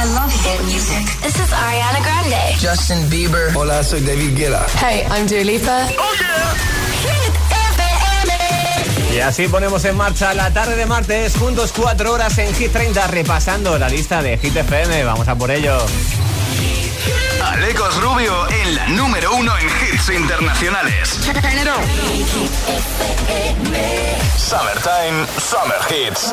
I love hit music. This is Ariana Grande. Justin Bieber. Hola, soy David Guetta. Hey, I'm Dua Lipa. Oh yeah. Hit FM. Y así ponemos en marcha la tarde de martes, juntos cuatro horas en Hit 30, repasando la lista de Hit FM. Vamos a por ello. Alecos Rubio en la número uno en hits internacionales. Summertime, Summer Hits.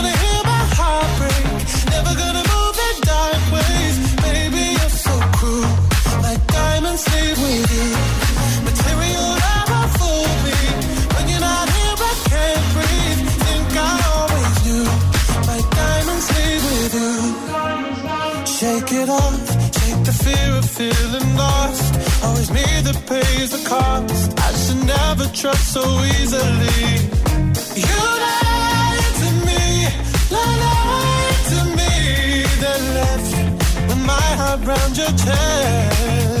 leave with you. Material never fooled me. When you're not here, I can't breathe. Think I always knew. My diamonds with you. Shake it off. Shake the fear of feeling lost. Always me that pays the cost. I should never trust so easily. You lied to me. Lied to me. Then left my heart your chest.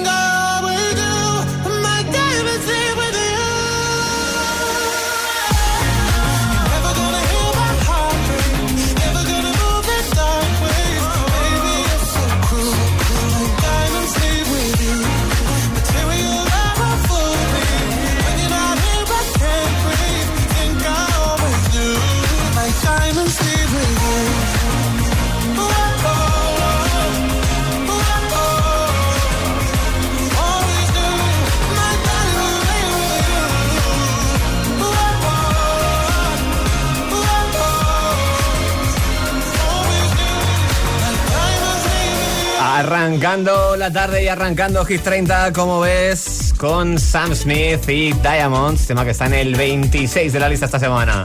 Arrancando la tarde y arrancando Hit 30, como ves, con Sam Smith y Diamonds, tema que está en el 26 de la lista esta semana.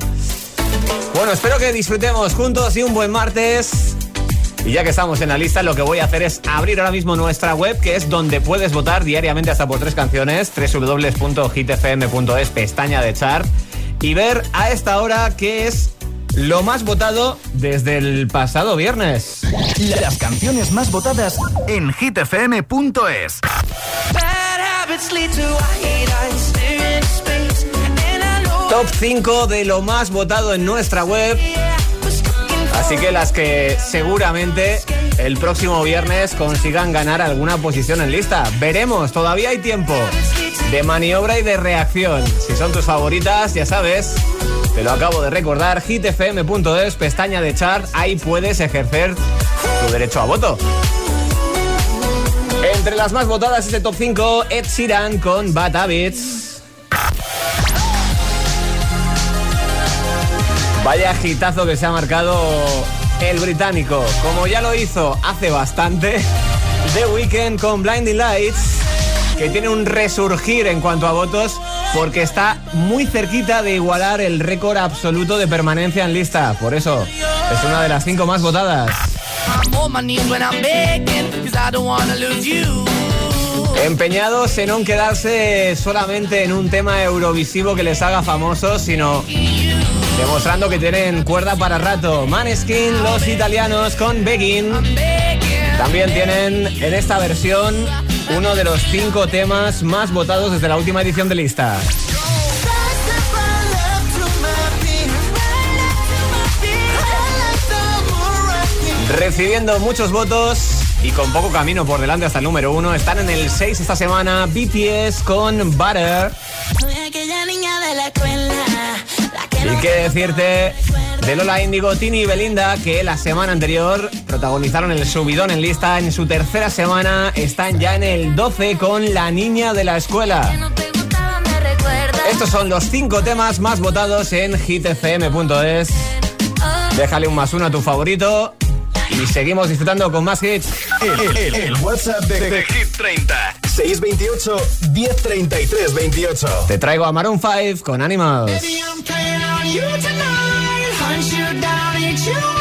Bueno, espero que disfrutemos juntos y un buen martes. Y ya que estamos en la lista, lo que voy a hacer es abrir ahora mismo nuestra web, que es donde puedes votar diariamente hasta por tres canciones, www.hitfm.es, pestaña de chart, y ver a esta hora qué es lo más votado desde el pasado viernes. Las canciones más votadas en hitfm.es. Top 5 de lo más votado en nuestra web. Así que las que seguramente el próximo viernes consigan ganar alguna posición en lista. Veremos, todavía hay tiempo de maniobra y de reacción. Si son tus favoritas, ya sabes, te lo acabo de recordar, hitfm.es, pestaña de chart, ahí puedes ejercer tu derecho a voto. Entre las más votadas este top 5, Ed Sheeran con Bad Habits. Vaya gitazo que se ha marcado el británico, como ya lo hizo hace bastante, The Weeknd con Blinding Lights que tiene un resurgir en cuanto a votos porque está muy cerquita de igualar el récord absoluto de permanencia en lista. Por eso es una de las cinco más votadas. Empeñados en no quedarse solamente en un tema eurovisivo que les haga famosos, sino demostrando que tienen cuerda para rato. Maneskin, los italianos con Begging. También tienen en esta versión uno de los cinco temas más votados desde la última edición de lista. Recibiendo muchos votos y con poco camino por delante hasta el número uno, están en el 6 esta semana BTS con Butter. Y qué decirte de Lola Indigo, Tini y Belinda, que la semana anterior protagonizaron el subidón en lista. En su tercera semana están ya en el 12 con La Niña de la Escuela. Estos son los cinco temas más votados en hitfm.es. Déjale un más uno a tu favorito y seguimos disfrutando con más hits. El, WhatsApp de, de, de, Hit 30 628 1033 28. Te traigo a Maroon 5 con Animals. hunt you down, eat you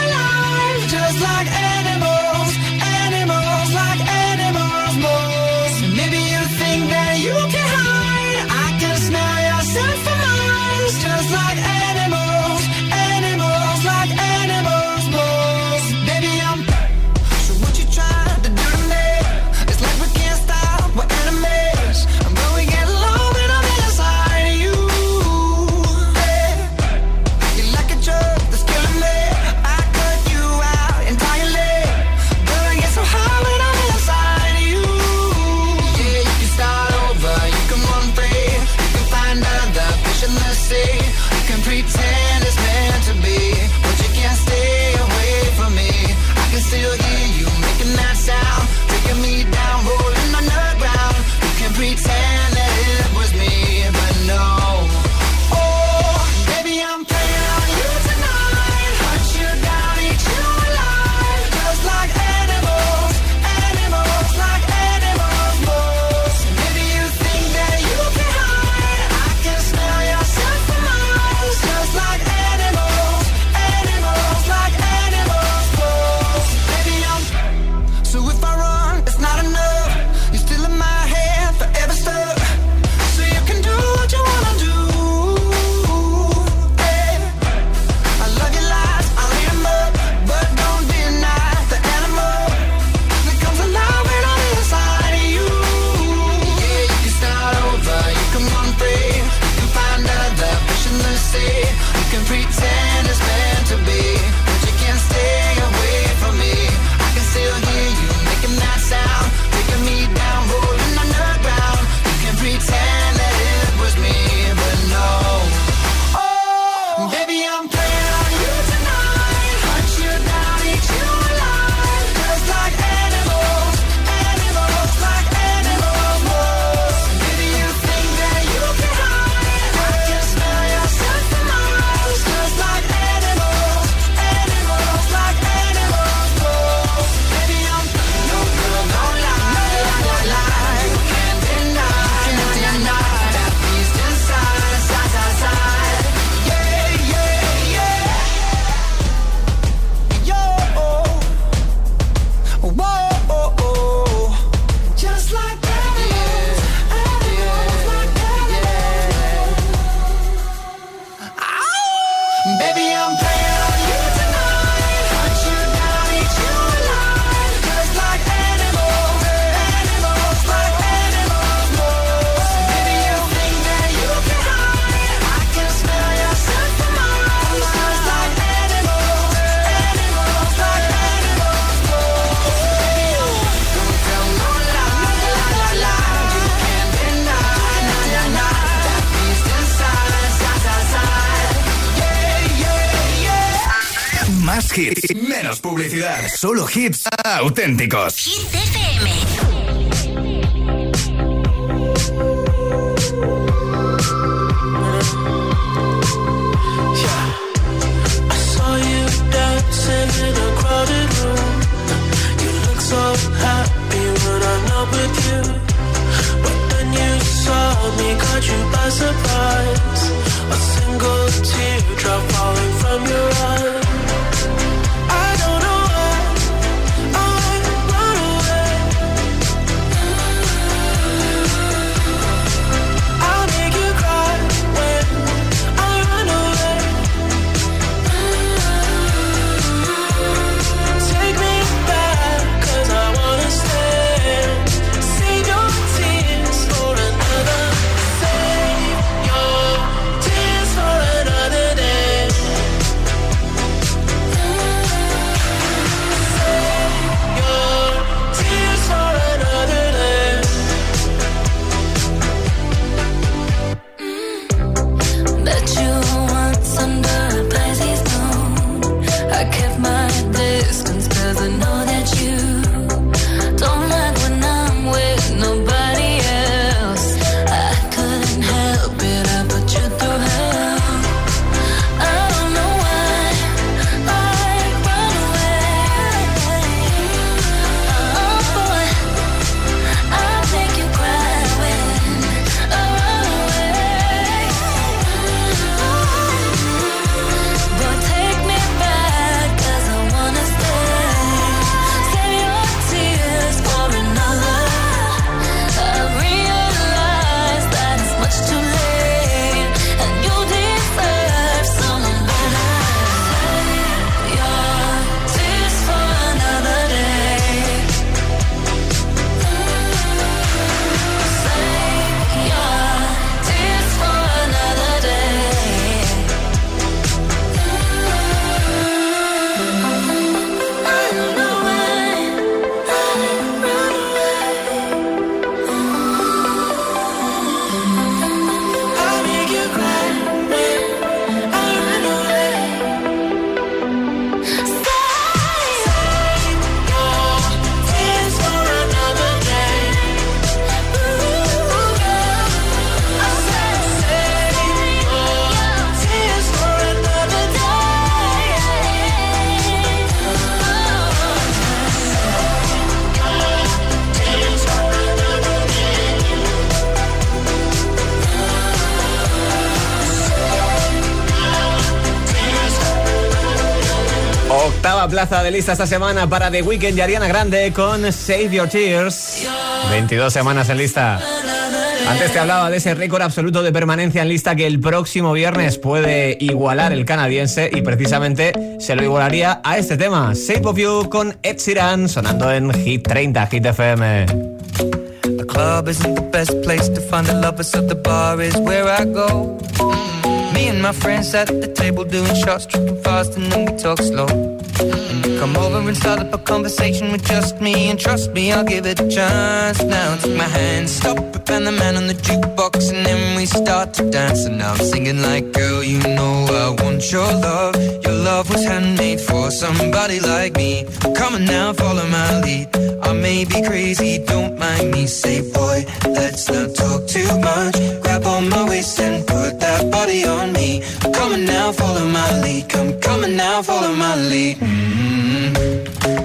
menos publicidad, solo hits auténticos. Me, you by surprise. A single falling from plaza de lista esta semana para The Weeknd y Ariana Grande con Save Your Tears. 22 semanas en lista. Antes te hablaba de ese récord absoluto de permanencia en lista que el próximo viernes puede igualar el canadiense y precisamente se lo igualaría a este tema, Save of You con Ed Sheeran, sonando en Hit 30, Hit FM. The club isn't the best place to find the lovers, so the bar is where I go. Me and my friends at the table doing shots, tripping fast, and then we talk slow. Come over and start up a conversation with just me, and trust me, I'll give it a chance. Now take my hand, stop it, and the man on the jukebox, and then we start to dance. And now I'm singing like, girl, you know I want your love. Your love was handmade for somebody like me. Come on now, follow my lead. I may be crazy, don't mind me. Say, boy, let's not talk too much. Grab on my waist and put that body on me. Come on now, follow my lead. Come, on now, follow my lead. Mm-hmm.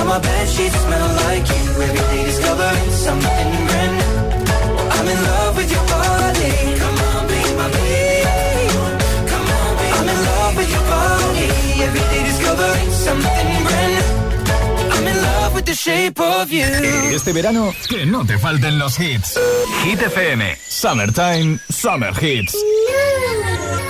And now my bed sheets smell like you. Every day discovering something brand new. Well, I'm in love with your body. Come on, be my baby. Come on, be I'm in love with your body. Every day discovering something brand new. I'm in love with the shape of you. Este verano, que no te falten los hits. Hit FM, Summertime, Summer Hits. Yeah,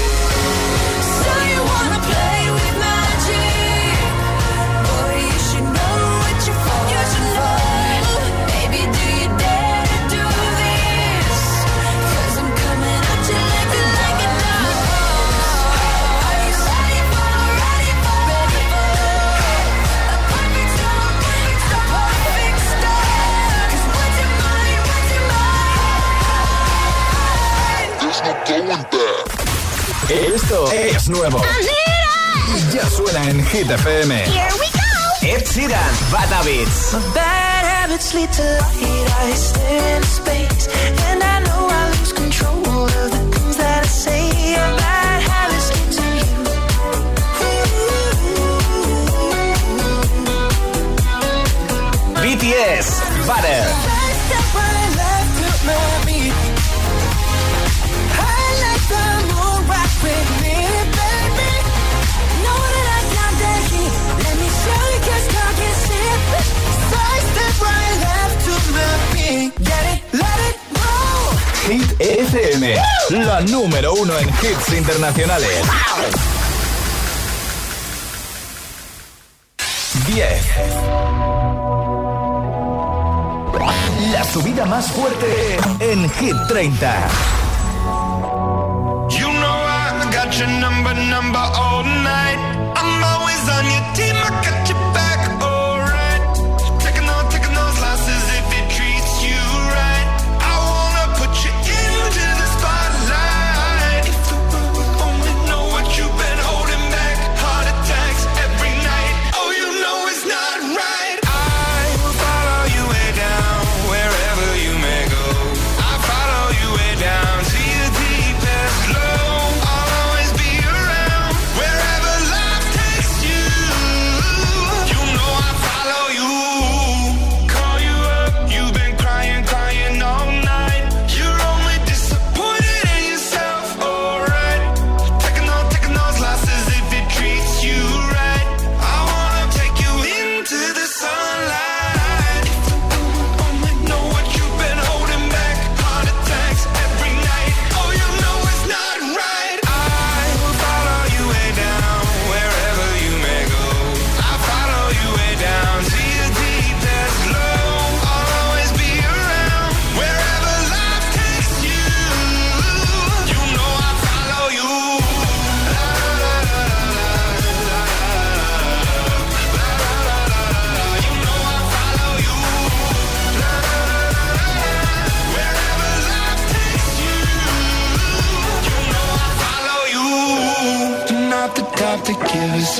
Esto es nuevo. Ya suena en Hit FM. Here we go. Ed Sheeran, Bata Beats. Bad habits lead to light. I stare into space, and I know I lose control of the things that I say. Bad habits lead to you. BTS, Butter. FM, la número uno en hits internacionales. 10. La subida más fuerte en Hit 30. You know I got your number, number all night. I'm always on your team, I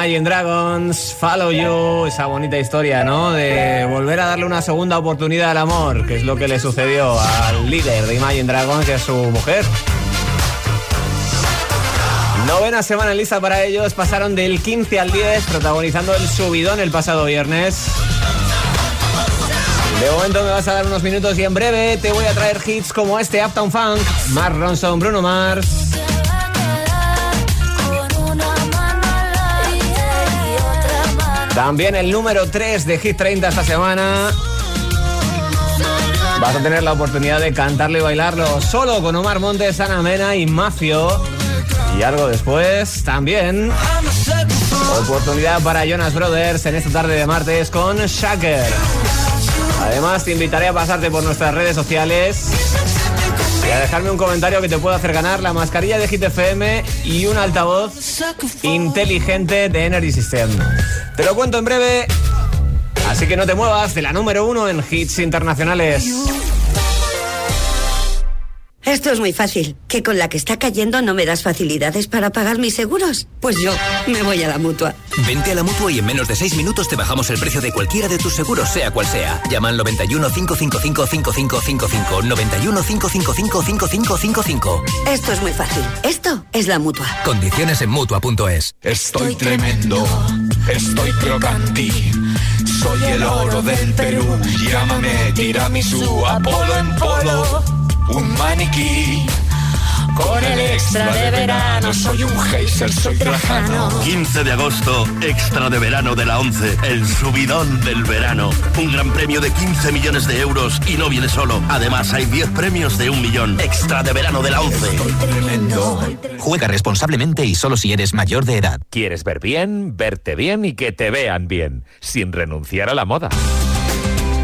Imagine Dragons, Follow You, esa bonita historia, ¿no? De volver a darle una segunda oportunidad al amor, que es lo que le sucedió al líder de Imagine Dragons, que es su mujer. Novena semana lista para ellos, pasaron del 15 al 10, protagonizando el subidón el pasado viernes. De momento me vas a dar unos minutos y en breve te voy a traer hits como este Uptown Funk, Mark Ronson, Bruno Mars. También el número 3 de Hit 30 esta semana. Vas a tener la oportunidad de cantarlo y bailarlo solo con Omar Montes, Ana Mena y Mafio. Y algo después también. Oportunidad para Jonas Brothers en esta tarde de martes con Shaker. Además, te invitaré a pasarte por nuestras redes sociales y a dejarme un comentario que te pueda hacer ganar la mascarilla de Hit FM y un altavoz inteligente de Energy System. Te lo cuento en breve, así que no te muevas de la número uno en hits internacionales. Esto es muy fácil. ¿Que con la que está cayendo no me das facilidades para pagar mis seguros? Pues yo me voy a la mutua. Vente a la mutua y en menos de seis minutos te bajamos el precio de cualquiera de tus seguros, sea cual sea. Llama al 91 555 5555. 91 555 5555. Esto es muy fácil. Esto es la mutua. Condiciones en mutua.es. Estoy tremendo, estoy crocanti. Soy el oro del Perú. Llámame tiramisú, Apolo en polo un maniquí. Con el extra de verano soy un geyser, soy trajano. 15 de agosto, extra de verano de la 11, el subidón del verano. Un gran premio de 15 millones de euros y no viene solo. Además, hay 10 premios de un millón. Extra de verano de la 11. Juega responsablemente y solo si eres mayor de edad. ¿Quieres ver bien, verte bien y que te vean bien, sin renunciar a la moda?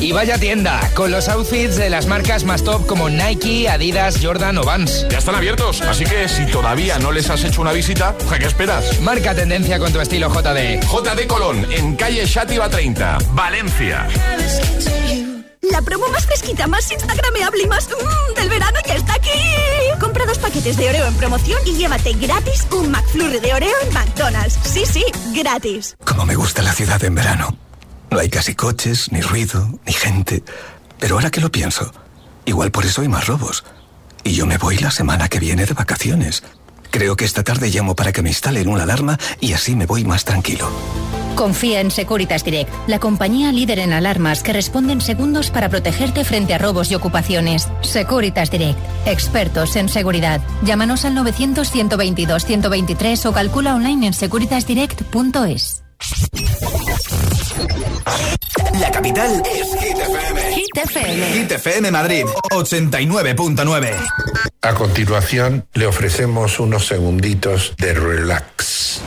Y vaya tienda, con los outfits de las marcas más top como Nike, Adidas, Jordan o Vans. Ya están abiertos, así que si todavía no les has hecho una visita, ¿qué esperas? Marca tendencia con tu estilo JD. JD Colón, en calle Shativa 30, Valencia. La promo más fresquita, más instagrameable y más mmm, del verano ya está aquí. Compra dos paquetes de Oreo en promoción y llévate gratis un McFlurry de Oreo en McDonald's. Sí, sí, gratis. Como me gusta la ciudad en verano. No hay casi coches, ni ruido, ni gente. Pero ahora que lo pienso, igual por eso hay más robos. Y yo me voy la semana que viene de vacaciones. Creo que esta tarde llamo para que me instalen una alarma y así me voy más tranquilo. Confía en Securitas Direct, la compañía líder en alarmas que responde en segundos para protegerte frente a robos y ocupaciones. Securitas Direct, expertos en seguridad. Llámanos al 900-122-123 o calcula online en securitasdirect.es. La capital es Hit FM. Hit FM. Hit FM Madrid 89.9. A continuación le ofrecemos unos segunditos de relax.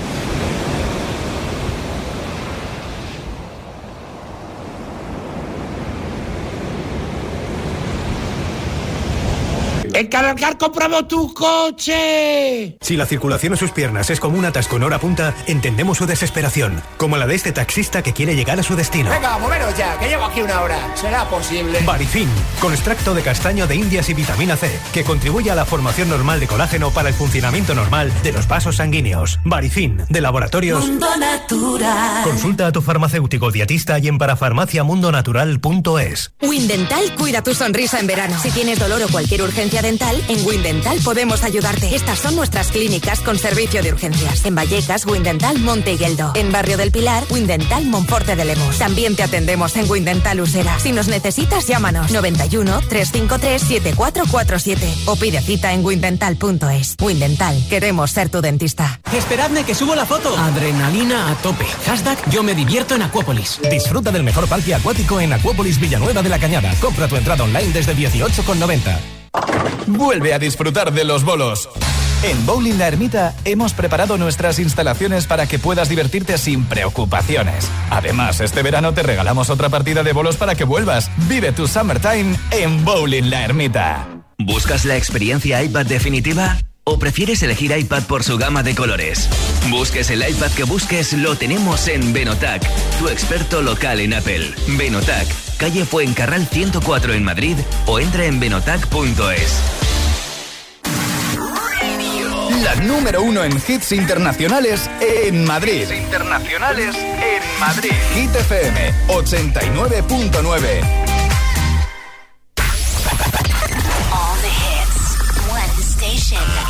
¡En Cargar compramos tu coche! Si la circulación en sus piernas es como un atasco en hora punta, entendemos su desesperación, como la de este taxista que quiere llegar a su destino. Venga, moveros ya, que llevo aquí una hora. ¿Será posible? Barifin, con extracto de castaño de indias y vitamina C, que contribuye a la formación normal de colágeno para el funcionamiento normal de los vasos sanguíneos. Barifin, de laboratorios Mundo Natural. Consulta a tu farmacéutico dietista y en parafarmaciamundonatural.es. Windental cuida tu sonrisa en verano. Si tienes dolor o cualquier urgencia dental, en Windental podemos ayudarte. Estas son nuestras clínicas con servicio de urgencias. En Vallecas, Windental Monte Higueldo. En Barrio del Pilar, Windental Monforte de Lemos. También te atendemos en Windental Usera. Si nos necesitas, llámanos 91 353 7447 o pide cita en windental.es. Windental, queremos ser tu dentista. Esperadme que subo la foto. Adrenalina a tope. Hashtag yo me divierto en Acuópolis. Disfruta del mejor parque acuático en Acuópolis Villanueva de la Cañada. Compra tu entrada online desde 18,90. Vuelve a disfrutar de los bolos. En Bowling La Ermita hemos preparado nuestras instalaciones para que puedas divertirte sin preocupaciones. Además, este verano te regalamos otra partida de bolos para que vuelvas. Vive tu summertime en Bowling La Ermita. ¿Buscas la experiencia iPad definitiva? ¿O prefieres elegir iPad por su gama de colores? Busques el iPad que busques, lo tenemos en Benotac, tu experto local en Apple. Benotac, calle Fuencarral 104 en Madrid o entra en benotac.es. La número uno en hits internacionales en Madrid. internacionales en Madrid. Hit FM 89.9.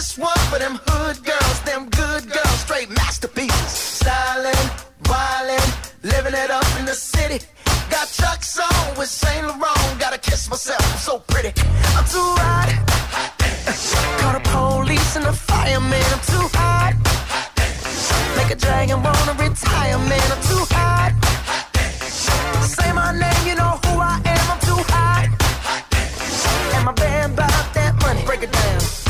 one for them hood girls, them good girls, straight masterpieces. Stylin', wildin', living it up in the city. Got Chuck's on with Saint Laurent. Gotta kiss myself, I'm so pretty. I'm too hot. Call the police and the fireman. I'm too hot. Make a dragon wanna retire, man. I'm too hot. Say my name, you know who I am. I'm too hot. And my band bought that money. Break it down.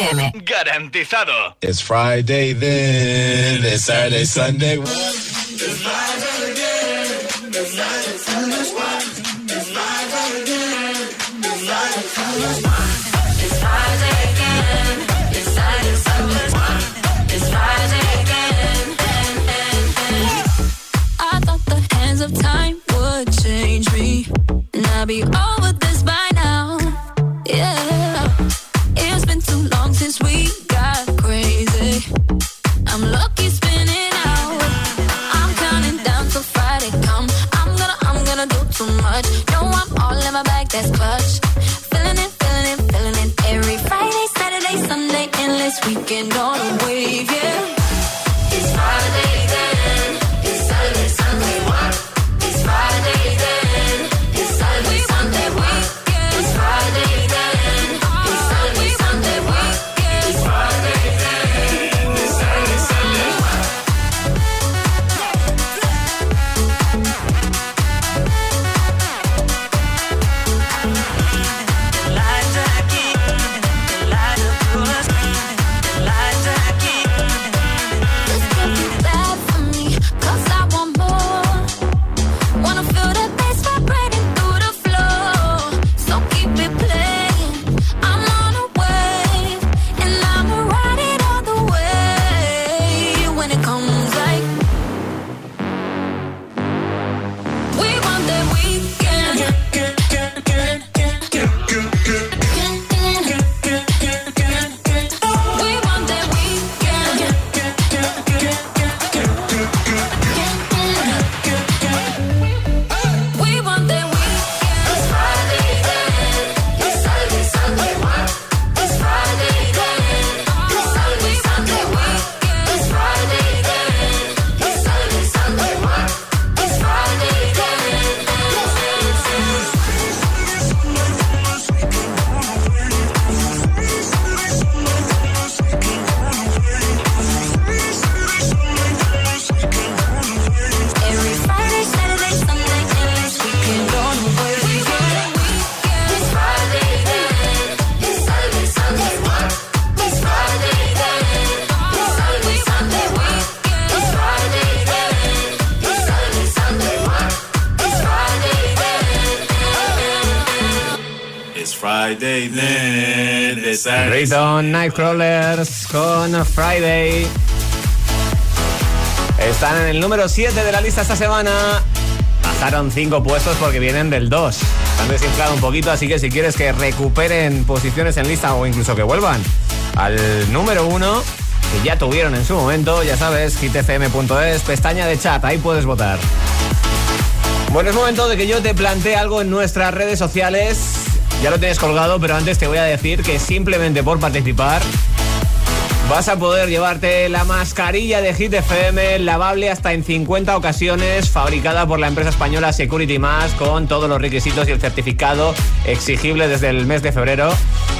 FM. Garantizado. It's Friday then, it's Saturday, Sunday. I Nightcrawlers con Friday. Están en el número 7 de la lista esta semana. Bajaron 5 puestos porque vienen del 2. Han desinflado un poquito, así que si quieres que recuperen posiciones en lista o incluso que vuelvan al número 1, que ya tuvieron en su momento, ya sabes, hitfm.es, pestaña de chat, ahí puedes votar. Bueno, es momento de que yo te plantee algo en nuestras redes sociales. Ya lo tienes colgado, pero antes te voy a decir que simplemente por participar vas a poder llevarte la mascarilla de Hit FM lavable hasta en 50 ocasiones, fabricada por la empresa española Security Mask con todos los requisitos y el certificado exigible desde el mes de febrero.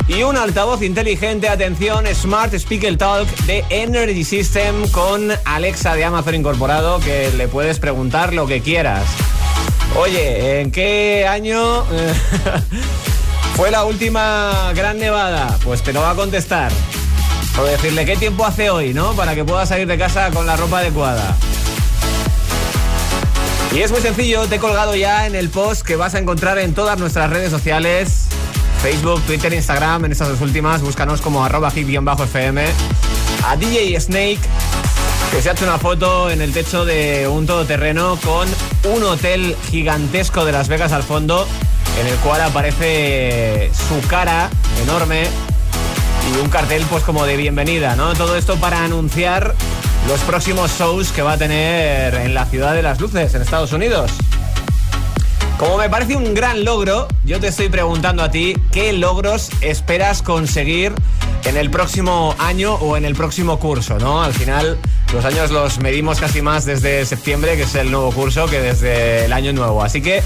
Y un altavoz inteligente, atención, Smart Speaker Talk de Energy System con Alexa de Amazon incorporado que le puedes preguntar lo que quieras. Oye, ¿en qué año fue la última gran nevada? Pues te lo va a contestar. O decirle qué tiempo hace hoy, ¿no? Para que puedas salir de casa con la ropa adecuada. Y es muy sencillo, te he colgado ya en el post que vas a encontrar en todas nuestras redes sociales. Facebook, Twitter, Instagram, en estas dos últimas, búscanos como arroba hit-fm. A DJ Snake, que se ha hecho una foto en el techo de un todoterreno con un hotel gigantesco de Las Vegas al fondo, en el cual aparece su cara enorme y un cartel pues como de bienvenida, ¿no? Todo esto para anunciar los próximos shows que va a tener en la ciudad de las luces, en Estados Unidos. Como me parece un gran logro, yo te estoy preguntando a ti qué logros esperas conseguir en el próximo año o en el próximo curso, ¿no? Al final los años los medimos casi más desde septiembre, que es el nuevo curso, que desde el año nuevo. Así que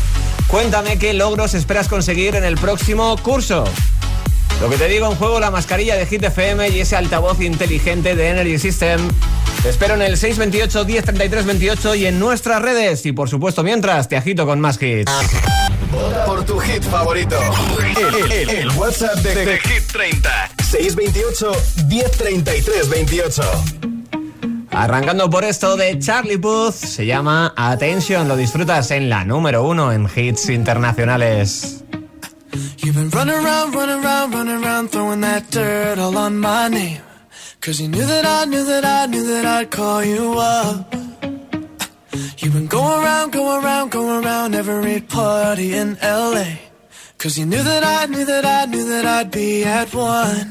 cuéntame qué logros esperas conseguir en el próximo curso. Lo que te digo en juego, la mascarilla de Hit FM y ese altavoz inteligente de Energy System. Te espero en el 628 1033 28 y en nuestras redes. Y por supuesto, mientras te agito con más hits. Por tu hit favorito. El, WhatsApp de, de Hit 30. 628 1033 28. Arrancando por esto de Charlie Puth, se llama Attention. Lo disfrutas en la número uno en hits internacionales. You've been running around, running around, running around, throwing that dirt all on my name. Cause you knew that I knew that I knew that I'd call you up. You've been going around, going around, going around every party in LA. Cause you knew that I knew that I knew that I'd be at one.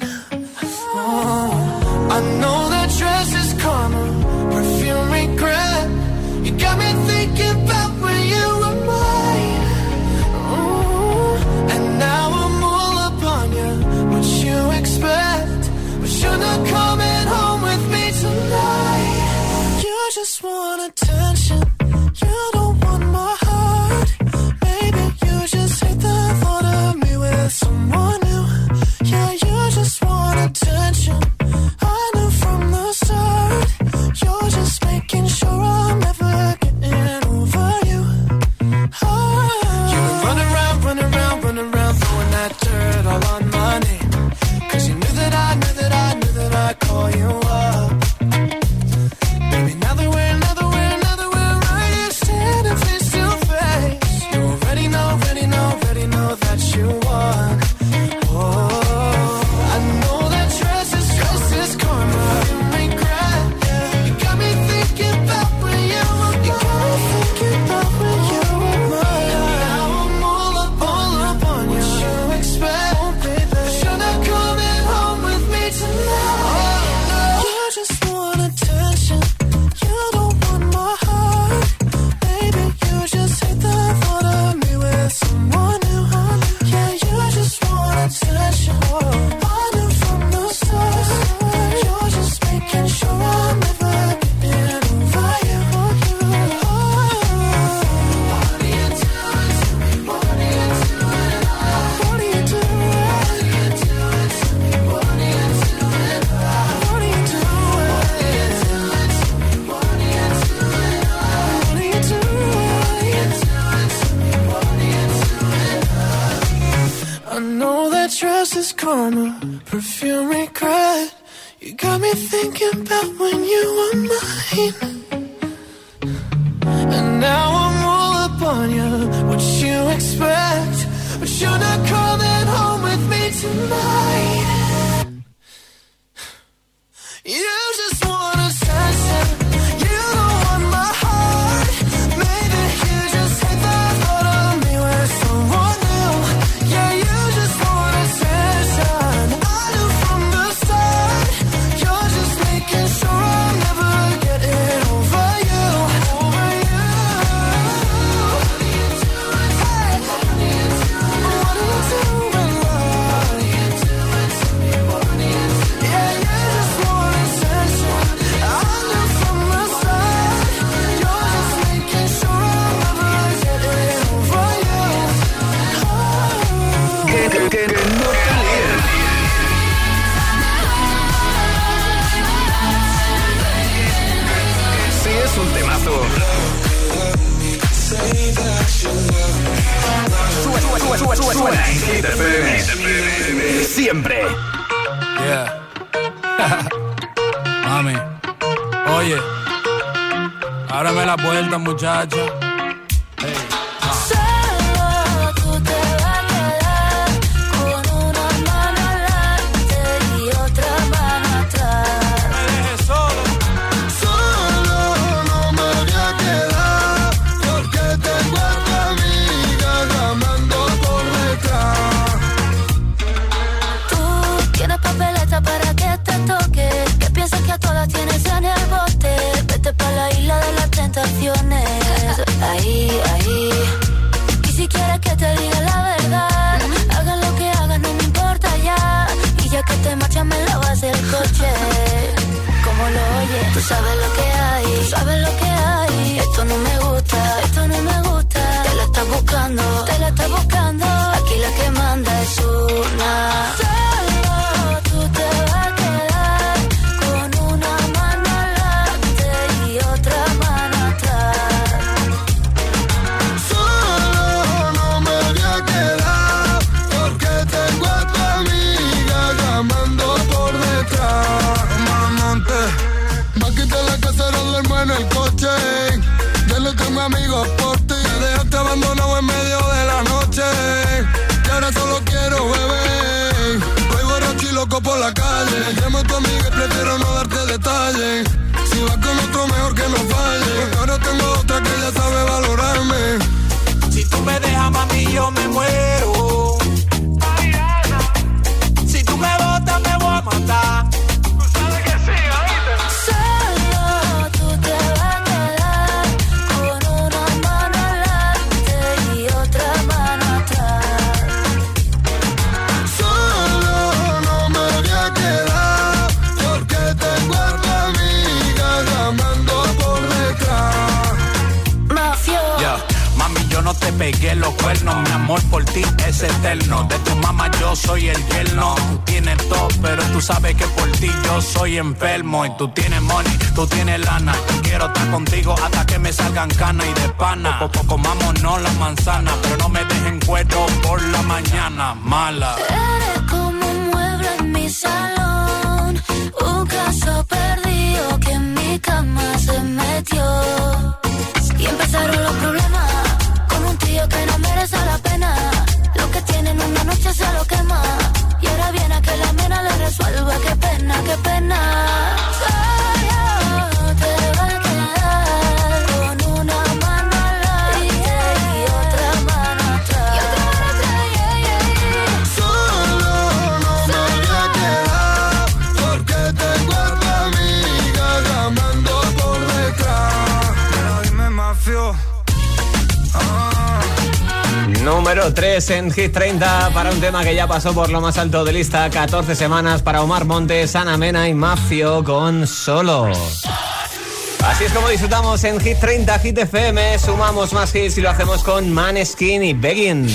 Oh, I know that dress is karma, someone new. Yeah, you just want attention. I knew that I'd call you up. Oye, ábrame la puerta, muchacha. pagar. Haga lo que haga, no me importa ya. Y ya que te marchas, me lavas el coche. Como lo oyes, tú sabes lo que hay. Tú sabes lo que hay. Esto no me gusta, esto no me gusta. Te la estás buscando, te la estás buscando. Aquí la que manda es una. es eterno. De tu mamá yo soy el yerno. Tú tienes todo, pero tú sabes que por ti yo soy enfermo. Y tú tienes money, tú tienes lana. Quiero estar contigo hasta que me salgan canas y de pana. Poco comámonos las manzanas, pero no me dejen cuero por la mañana. Mala. Eres como un mueble en mi salón. número 3 en Hit 30 para un tema que ya pasó por lo más alto de lista, 14 semanas para Omar Montes, Ana Mena y Mafio con Solo. Así es como disfrutamos en Hit 30, Hit FM, sumamos más hits y lo hacemos con Maneskin y Beggin.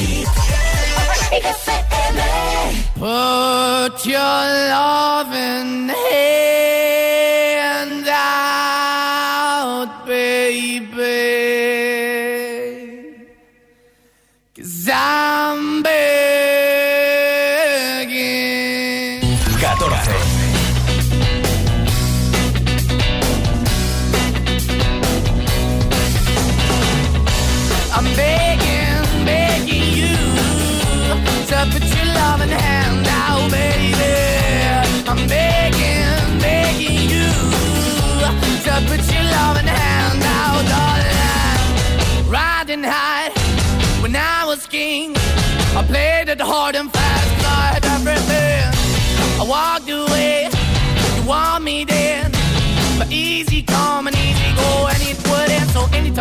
Put your love in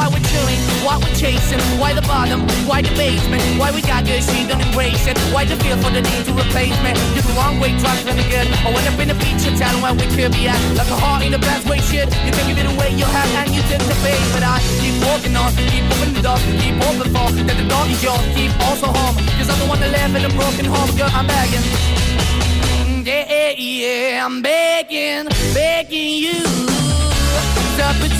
Why we're chilling, why we're chasing, why the bottom, why the basement, why we got good, she don't embrace it. Why the feel for the need to replace me? You're the wrong way, trying to good. I went up in a feature town where we could be at. Like a heart in the best way, shit. You can give it away, you have, and you took the bait. But I keep walking on, keep moving the door, keep open for that the door is yours, keep also home. Cause I'm the one that live in a broken home, girl, I'm begging. Yeah, yeah, you the baby. I'm begging, begging you to put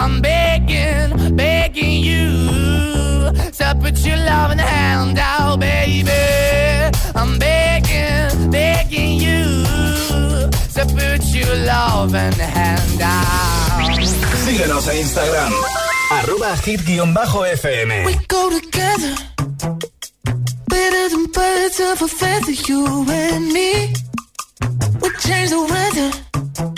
I'm begging, begging you to put your love in the hand out, baby. I'm begging, begging you to put your love in the hand out. Síguenos en Instagram. Arroba hit-fm. We go together better than birds of a feather, you and me. We change the weather.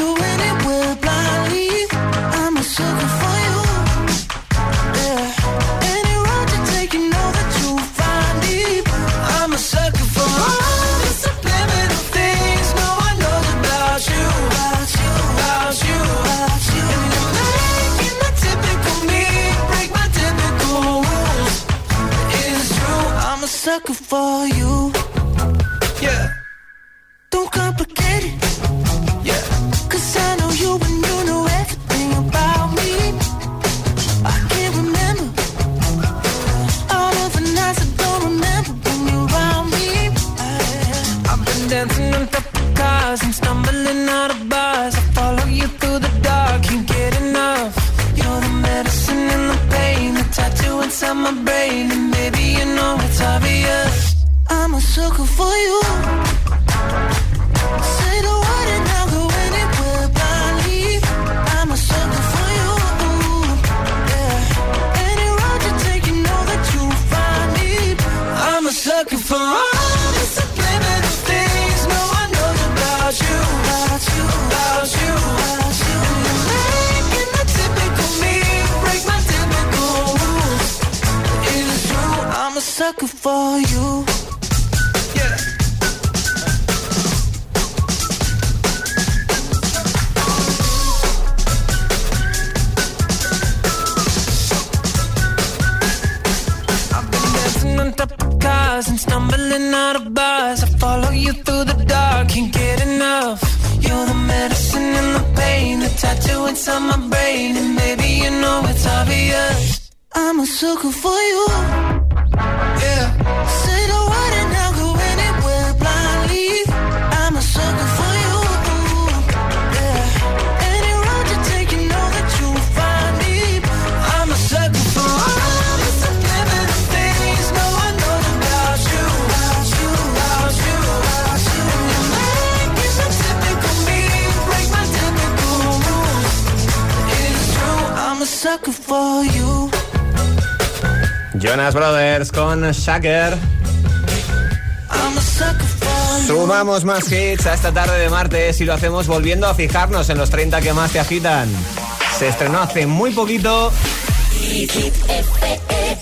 Brothers con Shaker. Sumamos más hits a esta tarde de martes y lo hacemos volviendo a fijarnos en los 30 que más te agitan. Se estrenó hace muy poquito.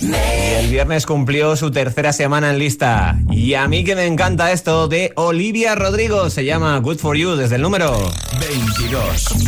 Y el viernes cumplió su tercera semana en lista. Y a mí que me encanta esto de Olivia Rodrigo. Se llama Good For You desde el número 22.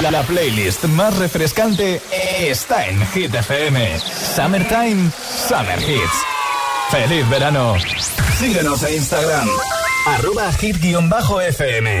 La, playlist más refrescante está en Hit FM. Summertime, Summer Hits. ¡Feliz verano! Síguenos en Instagram. Arroba hit-fm.